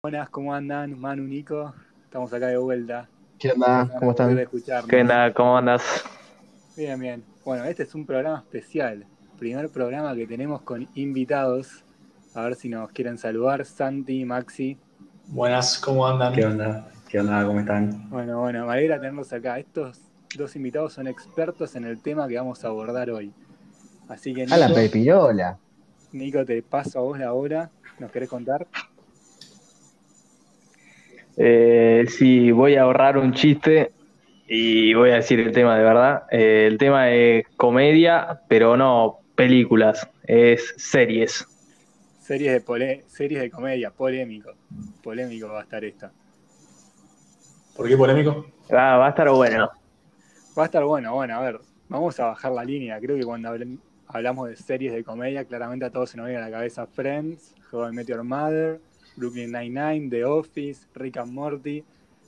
Buenas, ¿cómo andan? Manu, Nico, estamos acá de vuelta. ¿Qué onda? ¿Cómo están? ¿Qué onda? ¿Cómo andas? Bien, bien. Bueno, este es un programa especial. Primer programa que tenemos con invitados. A ver si nos quieren saludar. Santi, Maxi. Buenas, ¿cómo andan? ¿Qué onda? ¿Qué onda? ¿Cómo están? Bueno, bueno, me alegra tenerlos acá. Estos dos invitados son expertos en el tema que vamos a abordar hoy. Así que A la pepirola. Nico, te paso a vos la hora. ¿Nos querés contar? Eh, sí, voy a ahorrar un chiste y voy a decir el tema de verdad. Eh, el tema es comedia, pero no películas, es series. Series de, pole series de comedia, polémico. Polémico va a estar esta. ¿Por qué polémico? Ah, va a estar bueno. Va a estar bueno, bueno, a ver, vamos a bajar la línea. Creo que cuando hablamos de series de comedia, claramente a todos se nos viene a la cabeza Friends, How I Met Your Mother, Brooklyn Nine-Nine, The Office, Rick and Morty.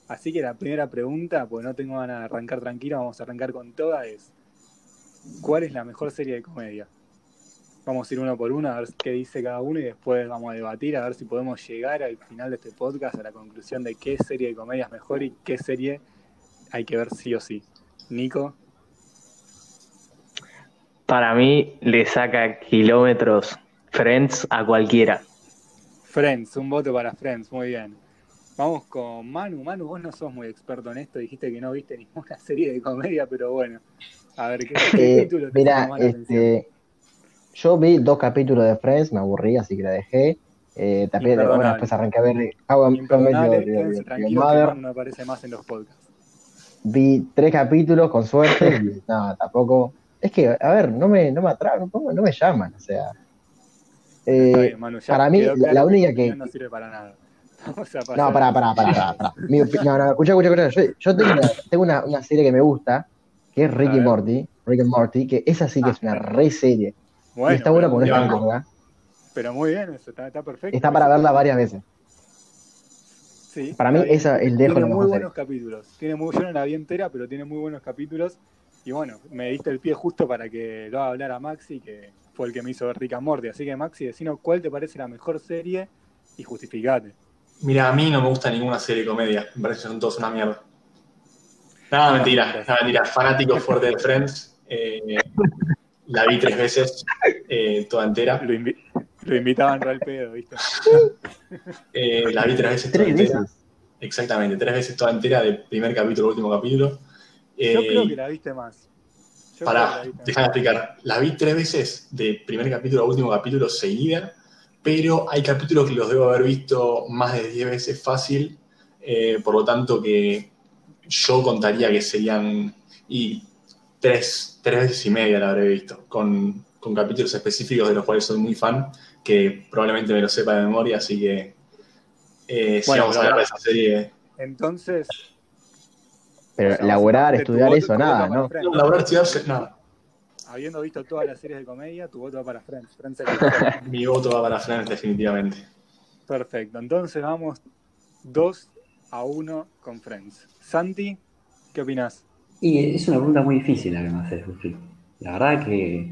Así que la primera pregunta, pues no tengo ganas de arrancar tranquilo, vamos a arrancar con toda, es ¿cuál es la mejor serie de comedia? Vamos a ir uno por uno a ver qué dice cada uno y después vamos a debatir a ver si podemos llegar al final de este podcast a la conclusión de qué serie de comedia es mejor y qué serie hay que ver sí o sí. Nico. Para mí le saca kilómetros Friends a cualquiera. Friends, un voto para Friends, muy bien. Vamos con Manu. Manu, vos no sos muy experto en esto, dijiste que no viste ninguna serie de comedia, pero bueno. A ver, ¿qué, eh, título Mira, este, yo vi dos capítulos de Friends, me aburrí, así que la dejé. Eh, también, bueno, después arranqué a ver How I Mother. No aparece más en los podcasts. Vi tres capítulos, con suerte, y no, tampoco. Es que, a ver, no me, no me atraen, no, no me llaman, o sea. Eh, para mí, la, única que. No sirve para nada. No, para, para, para. no, no, escucha, escucha, escucha. Yo, tengo, una, tengo una, una, serie que me gusta, que es Rick y Morty, Rick and Morty, que esa sí que es una re serie. y está buena porque no está larga. Pero muy bien, eso está, está, perfecto. Está para verla varias veces. Sí, para mí, esa el dejo Tiene muy buenos capítulos. Tiene muy, yo no la vi entera, pero tiene muy buenos capítulos. Y bueno, me diste el pie justo para que lo haga hablar a Maxi, que fue el que me hizo ver Rick and Morty. Así que, Maxi, decinos cuál te parece la mejor serie y justificate. Mira, a mí no me gusta ninguna serie de comedia. Me parece que son todos una mierda. Nada, mentira, nada, mentira. Fanático fuerte de Friends. Eh, la vi tres veces, eh, toda entera. Lo, lo invitaban al pedo, ¿viste? Eh, la vi tres veces toda entera. Exactamente, tres veces toda entera, del primer capítulo al último capítulo. Yo creo que la viste más. Para, déjame explicar. La vi tres veces, de primer capítulo a último capítulo seguida pero hay capítulos que los debo haber visto más de 10 veces fácil, eh, por lo tanto que yo contaría que serían y tres, tres veces y media la habré visto, con, con, capítulos específicos de los cuales soy muy fan, que probablemente me lo sepa de memoria, así que eh, si vamos a hablar de esa serie. Entonces... Pero laborar, estudiar eso, nada, ¿no? Laborar, estudiar, nada habiendo visto todas las series de comedia, tu voto va para Friends. Mi voto va para Friends, definitivamente. Perfecto. Entonces vamos 2 a 1 con Friends. Santi, ¿qué opinas? Y es una pregunta muy difícil la que me haces, La verdad que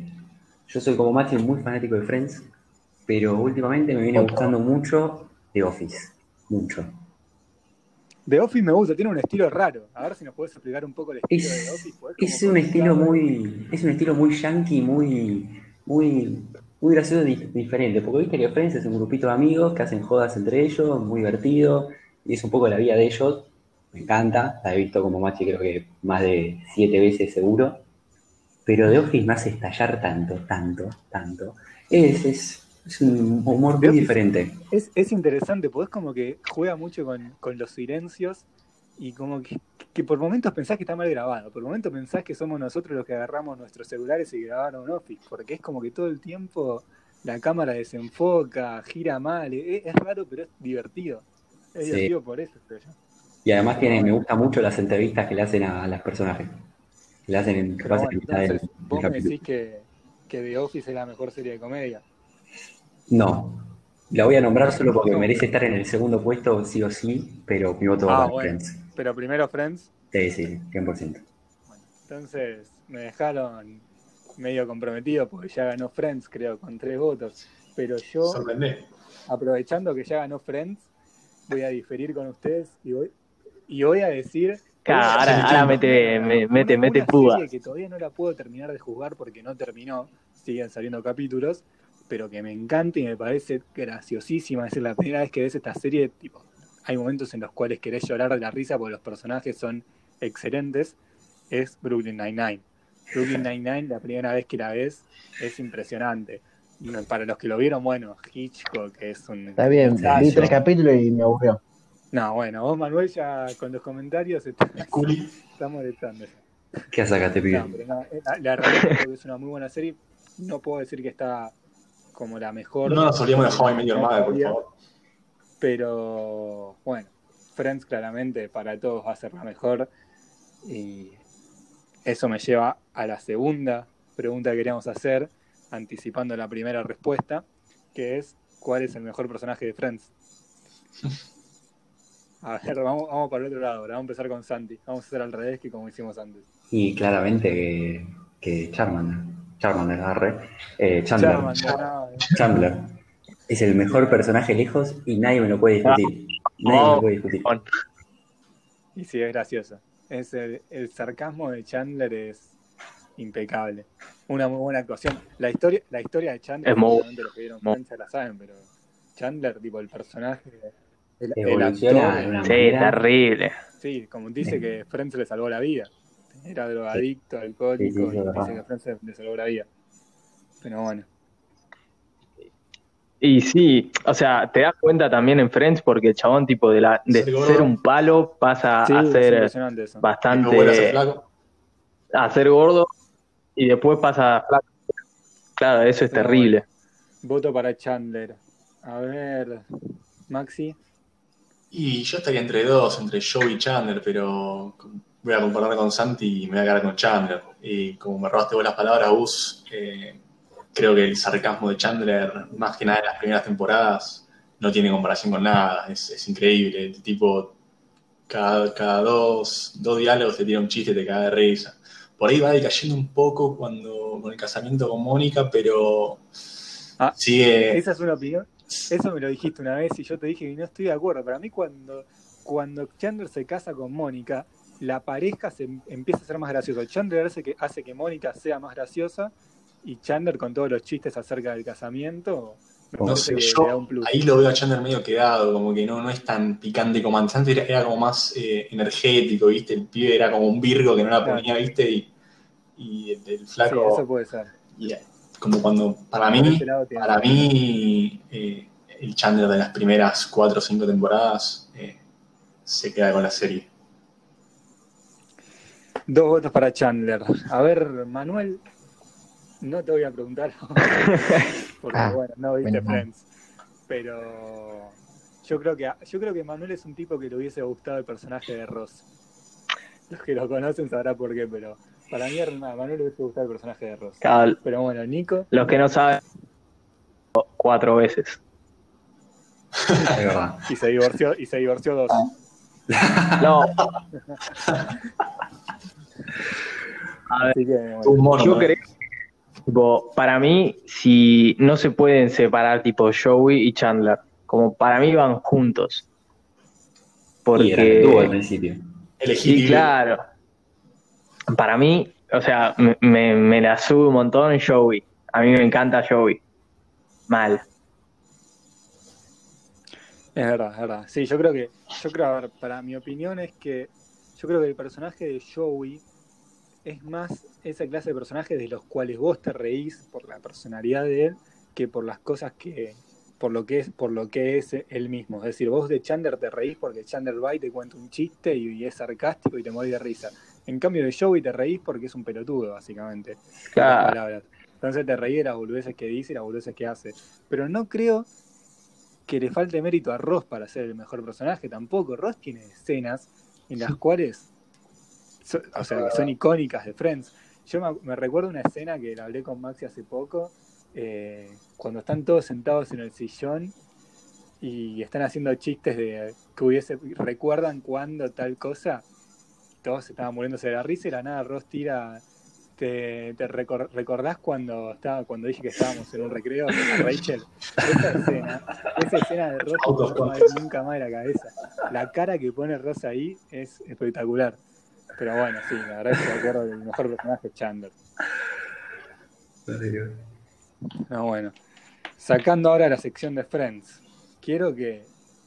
yo soy como Mati muy fanático de Friends, pero últimamente me viene gustando mucho The Office. Mucho. The Office me gusta, tiene un estilo raro. A ver si nos puedes explicar un poco el estilo de The Office. Es un estilo muy, es un estilo muy yankee, muy, muy, muy gracioso y diferente. Porque viste que Friends es un grupito de amigos que hacen jodas entre ellos, muy divertido, y es un poco la vida de ellos. Me encanta, la he visto como Machi creo que más de siete veces seguro. Pero The Office me hace estallar tanto, tanto, tanto. Es, es, es un humor muy diferente. Es, es interesante, pues como que juega mucho con, con los silencios y como que, que, por momentos pensás que está mal grabado, por momentos pensás que somos nosotros los que agarramos nuestros celulares y grabaron Office, porque es como que todo el tiempo la cámara desenfoca, gira mal, es, es raro pero es divertido. Es divertido por eso, creo yo. Y además tiene, me gusta mucho las entrevistas que le hacen a, las personajes. Que le hacen en, que bueno, entonces, vos me decís que, que The Office es la mejor serie de comedia. No. La voy a nombrar solo porque merece estar en el segundo puesto, sí o sí, pero mi voto va ah, para Friends. Pero primero Friends. Sí, sí, 100%. Bueno, entonces me dejaron medio comprometido porque ya ganó Friends, creo, con tres votos. Pero yo, aprovechando que ya ganó Friends, voy a diferir con ustedes y voy, y voy a decir ahora, ahora mete, mete, mete que todavía no la puedo terminar de jugar porque no terminó, siguen saliendo capítulos, pero que me encanta y me parece graciosísima. Es la primera vez que ves esta serie, tipo, hay momentos en los cuales querés llorar de la risa porque los personajes son excelentes. Es Brooklyn Nine-Nine. Brooklyn Nine-Nine, la primera vez que la ves, es impresionante. Para los que lo vieron, bueno, Hitchcock es un. Está bien, vi tres capítulos y me aburrió. No, bueno, vos Manuel ya con los comentarios estás, está molestando. ¿Qué sacaste, pibe? No, eh, la, realidad es que es una muy buena serie. No puedo decir que está como la mejor. No nos olvidemos de How Medio Mother, por favor. Pero bueno, Friends claramente para todos va a ser la mejor. Y eso me lleva a la segunda pregunta que queríamos hacer, anticipando la primera respuesta, que es ¿cuál es el mejor personaje de Friends? A ver, vamos, vamos para el otro lado, ahora vamos a empezar con Santi. Vamos a hacer al revés que como hicimos antes. Y claramente que, que Charmander, Charmander, agarre. Eh, Chandler. Chandler. Es el mejor personaje lejos y nadie me lo puede discutir. Nadie me lo puede discutir. Y sí, es gracioso. Es el, el sarcasmo de Chandler es impecable. Una muy buena actuación. La historia, la historia de Chandler, es muy, los que vieron la saben, pero Chandler, tipo el personaje el, el sí, terrible. Sí, como dice que Friends le salvó la vida. Era drogadicto, alcohólico, y dice que Friends le salvó la vida. Pero bueno. Y sí, o sea, te das cuenta también en Friends porque el chabón tipo de la de ser un palo pasa a ser bastante a ser gordo y después pasa a flaco. Claro, eso es terrible. Voto para Chandler. A ver, Maxi. Y yo estaría entre dos, entre Joe y Chandler, pero voy a comparar con Santi y me voy a quedar con Chandler. Y como me robaste vos las palabras, Gus, eh, creo que el sarcasmo de Chandler, más que nada en las primeras temporadas, no tiene comparación con nada. Es, increíble. El tipo, cada, cada dos, dos diálogos te tira un chiste y te cae de risa. Por ahí va decayendo un poco cuando con el casamiento con Mónica, pero ah, sigue. Esa es una opinión eso me lo dijiste una vez y yo te dije que no estoy de acuerdo. Para mí cuando, cuando Chandler se casa con Mónica, la pareja se em, empieza a ser más graciosa. Chandler hace que, hace que Mónica sea más graciosa y Chandler con todos los chistes acerca del casamiento. No sé, yo ahí lo veo a Chandler medio quedado, como que no, no es tan picante como antes. Antes era, como más eh, energético, ¿viste? El pibe era como un virgo que no la ponía, ¿viste? Y, y el, flaco. Sí, eso puede ser como cuando, para mí, para mí eh, el Chandler de las primeras cuatro o cinco temporadas eh, se queda con la serie. Dos votos para Chandler. A ver, Manuel, no te voy a preguntar, porque ah, bueno, no viste Friends, pero yo creo que yo creo que Manuel es un tipo que le hubiese gustado el personaje de Ross. Los que lo conocen sabrán por qué, pero para mí, a Manuel le hubiese gustado el personaje de Ross. Pero bueno, Nico. Los que no saben, cuatro veces. y se divorció, y se divorció dos. No. A ver, yo creo tipo, para mí, si no se pueden separar tipo Joey y Chandler, como para mí van juntos. Porque. Y al principio. Y claro para mí, o sea, me, me, la sube un montón Joey. A mí me encanta Joey. Mal. Es verdad, es verdad. Sí, yo creo que, yo creo, a ver, para mi opinión es que yo creo que el personaje de Joey es más esa clase de personajes de los cuales vos te reís por la personalidad de él que por las cosas que, por lo que es, por lo que es él mismo. Es decir, vos de Chandler te reís porque Chandler va y te cuenta un chiste y, es sarcástico y te morís de risa. En cambio de Joey te reís porque es un pelotudo, básicamente. Claro. Entonces te reís de las boludeces que dice y las boludeces que hace. Pero no creo que le falte mérito a Ross para ser el mejor personaje tampoco. Ross tiene escenas en las cuales, o sea, que son icónicas de Friends. Yo me, recuerdo una escena que la hablé con Maxi hace poco, eh, cuando están todos sentados en el sillón y están haciendo chistes de que hubiese, recuerdan cuando tal cosa todos estaban muriéndose de la risa y la nada Ross tira, ¿Te, te recordás cuando estaba, cuando dije que estábamos en un recreo con Rachel? Esa escena, esa escena de Rosa no nunca más de la cabeza. La cara que pone Rosa ahí es espectacular. Pero bueno, sí, la verdad es que me acuerdo del mejor personaje Chandler. No, bueno. Sacando ahora la sección de Friends, quiero que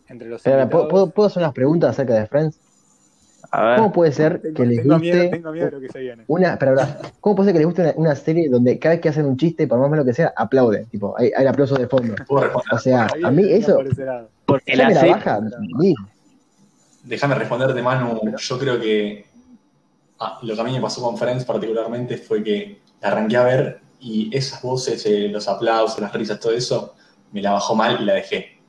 entre los. ¿puedo, ¿puedo, hacer unas preguntas acerca de Friends? ¿Cómo puede ser que les guste tengo miedo de lo que se viene. una, pero, ¿cómo puede ser que les guste una, serie donde cada vez que hacen un chiste, por más o menos que sea, aplaude, tipo, hay, hay aplausos de fondo. O sea, a mí eso porque la, la baja, Déjame responderte, Manu. Yo creo que ah, lo que a mí me pasó con Friends particularmente fue que la arranqué a ver y esas voces, eh, los aplausos, las risas, todo eso, me la bajó mal y la dejé.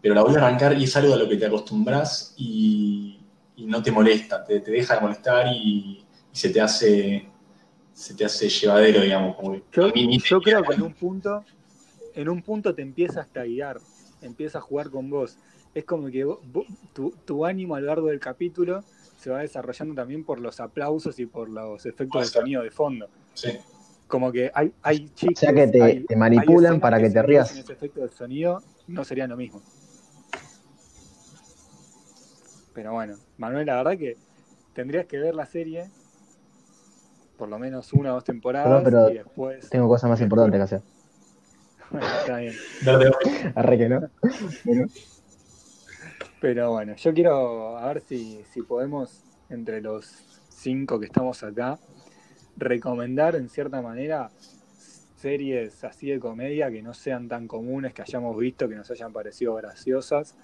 Pero la voy a arrancar y es algo a lo que te acostumbras y y no te molesta, te, deja de molestar y, se te hace se te hace llevadero, digamos. yo, creo que en un punto, en un punto te empieza hasta a guiar, empieza a jugar con vos. Es como que tu, ánimo a lo largo del capítulo se va desarrollando también por los aplausos y por los efectos de sonido de fondo. Sí. Como que hay, hay chicos. O sea que te, manipulan para que, te rías. ese efecto de sonido no sería lo mismo. Pero bueno, Manuel, la verdad que tendrías que ver la serie, por lo menos una o dos temporadas, pero y después... Tengo cosas más importantes que hacer. bueno, está bien. Arre que no. Pero bueno, yo quiero a ver si, si podemos, entre los cinco que estamos acá, recomendar en cierta manera series así de comedia que no sean tan comunes, que hayamos visto, que nos hayan parecido graciosas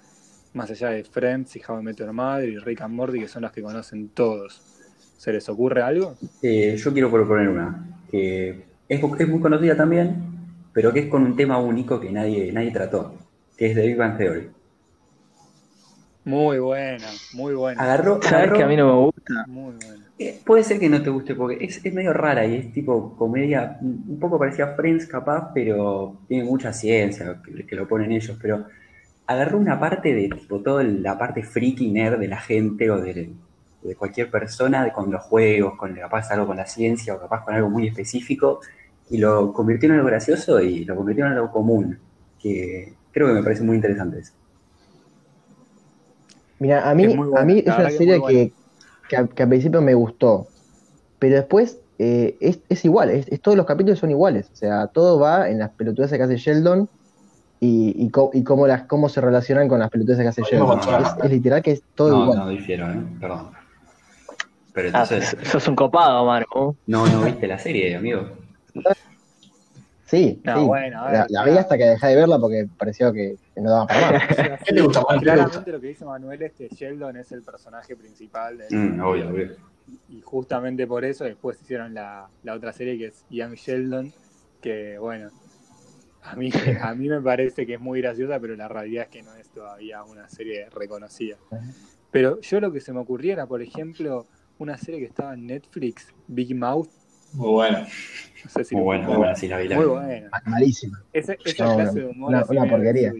más allá de Friends y How I Met Your Mother y Rick and Morty, que son las que conocen todos. ¿Se les ocurre algo? Eh, yo quiero proponer una, que es, muy conocida también, pero que es con un tema único que nadie, nadie trató, que es The Big Bang Theory. Muy buena, muy buena. Agarró, ¿Sabes que a mí no me gusta? Muy buena. Eh, puede ser que no te guste porque es, es, medio rara y es tipo comedia, un poco parecía Friends capaz, pero tiene mucha ciencia que, que lo ponen ellos, pero agarró una parte de tipo toda la parte freaky nerd de la gente o de, cualquier persona con los juegos, con capaz algo con la ciencia o capaz con algo muy específico y lo convirtió en algo gracioso y lo convirtió en algo común, que creo que me parece muy interesante eso. Mira, a mí es, a mí es una serie que, que, al principio me gustó, pero después eh, es, igual, es, todos los capítulos son iguales, o sea, todo va en las pelotudas que hace Sheldon y, y, y cómo, las, cómo se relacionan con las pelotas que hace Sheldon. Es, literal que es todo no, igual. No, difiero, ¿eh? Perdón. Pero ah, entonces... Ah, sos un copado, Marco. No, no viste la serie, amigo. Sí, sí. Bueno, ver, la, vi hasta que dejé de verla porque pareció que, no daba para más. ¿Qué te gusta, Claramente lo que dice Manuel es que Sheldon es el personaje principal. De mm, obvio, obvio. Y justamente por eso después hicieron la, la otra serie que es Young Sheldon, que bueno, a mí, a mí me parece que es muy graciosa, pero la realidad es que no es todavía una serie reconocida. Pero yo lo que se me ocurriera, por ejemplo, una serie que estaba en Netflix, Big Mouth. Muy buena. No sé si muy buena, muy buena, sí, la vi. Muy buena. Malísima. Esa, esa clase de humor. Una, una porquería.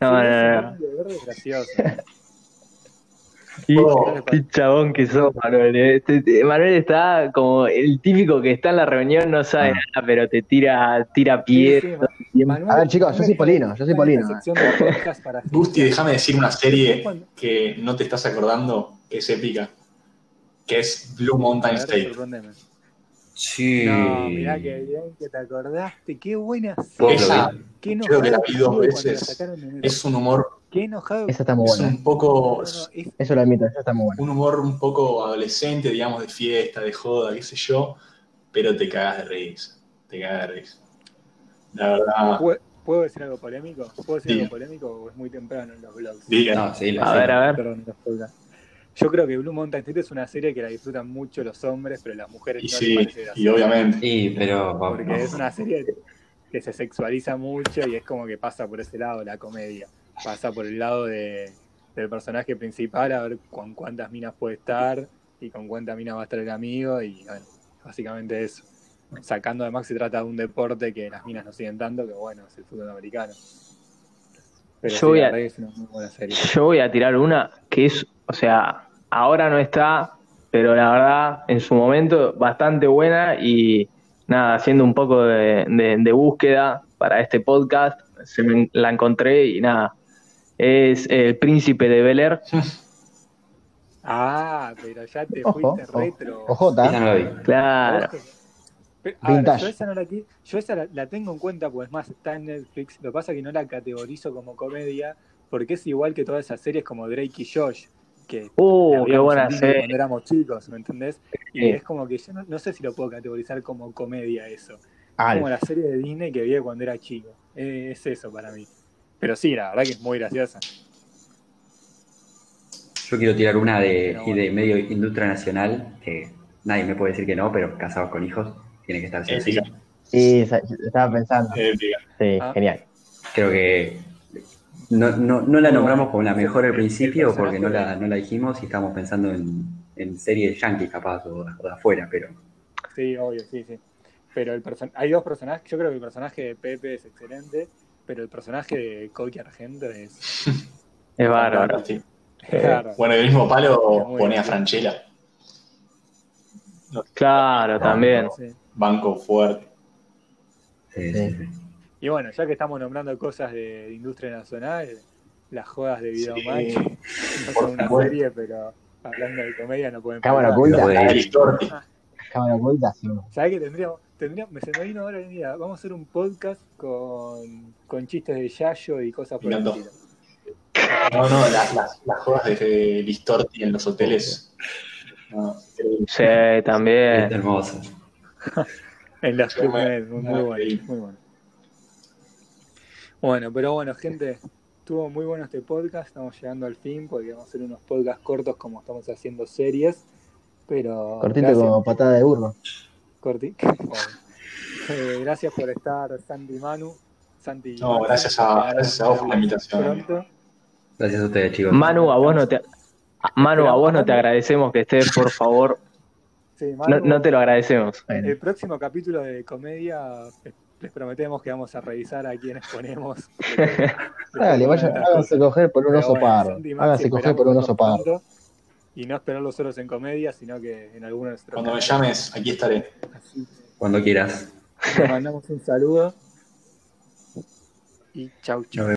No, no, no. Es gracioso. Qué, chabón que sos, Manuel. Eh. Manuel está como el típico que está en la reunión, no sabe ah. nada, pero te tira, tira piedra. a ver, chicos, yo soy Polino, yo soy Polino. Gusti, déjame decir una serie que no te estás acordando, que es épica, que es Blue Mountain State. Sí. No, mirá que bien que te acordaste. Qué buena. Esa, creo que la vi dos veces. Es un humor Qué enojado. Esa está muy buena. Es un poco. Eso lo admito, esa está muy buena. Un humor un poco adolescente, digamos, de fiesta, de joda, qué sé yo, pero te cagas de risa. Te cagas de risa. La verdad. ¿Puedo decir algo polémico? ¿Puedo decir algo polémico o es muy temprano en los blogs? Diga. sí, a ver, a ver. Yo creo que Blue Mountain State es una serie que la disfrutan mucho los hombres, pero las mujeres y no sí, Y obviamente. Sí, pero. Porque es una serie que se sexualiza mucho y es como que pasa por ese lado la comedia pasa por el lado de, del personaje principal a ver con cuántas minas puede estar y con cuántas minas va a estar el amigo y bueno, básicamente eso. Sacando además se trata de un deporte que las minas no siguen tanto, que bueno, es el fútbol americano. Pero yo, voy a, yo voy a tirar una que es, o sea, ahora no está, pero la verdad, en su momento, bastante buena y nada, haciendo un poco de, búsqueda para este podcast, se me, la encontré y nada, es El Príncipe de Bel Air. Ah, pero ya te fuiste retro. Ojota. Claro. yo esa, no la, yo esa la, tengo en cuenta, pues más está en Netflix. Lo que pasa es que no la categorizo como comedia, porque es igual que todas esas series como Drake y Josh, que uh, qué buena serie. cuando éramos chicos, ¿me entendés? Y es como que yo no, sé si lo puedo categorizar como comedia eso. Como la serie de Disney que vi cuando era chico. es eso para mí. Pero sí, la verdad que es muy graciosa. Yo quiero tirar una de, de medio industria nacional, que nadie me puede decir que no, pero casados con hijos, tiene que estar sí. Sí, estaba pensando. Sí, ah. genial. Creo que no, no, no la nombramos como la mejor al principio porque no la, no la dijimos y estábamos pensando en, en series yankees capaz o, de afuera, pero... Sí, obvio, sí, sí. Pero el hay dos personajes, yo creo que el personaje de Pepe es excelente, pero el personaje de Coqui Argento es... es bárbaro. Bueno, el mismo palo pone a Franchella. Claro, también. Banco fuerte. Y bueno, ya que estamos nombrando cosas de, industria nacional, las jodas de Video Match, no son una serie, pero hablando de comedia no pueden Cámara oculta. Cámara oculta, sí. ¿Sabés que tendríamos, tendríamos, me se me vino ahora día, vamos a hacer un podcast con, con chistes de Yayo y cosas por el estilo. No, no, las, las, las jodas de Listorti en los hoteles. sí, también. Es hermoso. en las muy, muy, muy bueno, muy bueno. Bueno, pero bueno, gente, estuvo muy bueno este podcast. Estamos llegando al fin porque vamos a hacer unos podcasts cortos como estamos haciendo series. Pero. Cortito como patada de burro. Cortito. Eh, gracias por estar, Santi y Manu. Santi, no, gracias a, gracias a vos por la invitación. Gracias a ustedes, chicos. Manu, a vos no te, Manu, a vos no te agradecemos que estés, por favor. Sí, Manu, no, no, te lo agradecemos. El próximo capítulo de comedia les prometemos que vamos a revisar a quienes ponemos. Dale, vayan, háganse coger por un oso pardo. Háganse coger por un oso pardo. Y no esperar los solos en comedia, sino que en alguno de nuestros. Cuando me llames, aquí estaré. Cuando quieras. Les mandamos un saludo. Y chau, chau.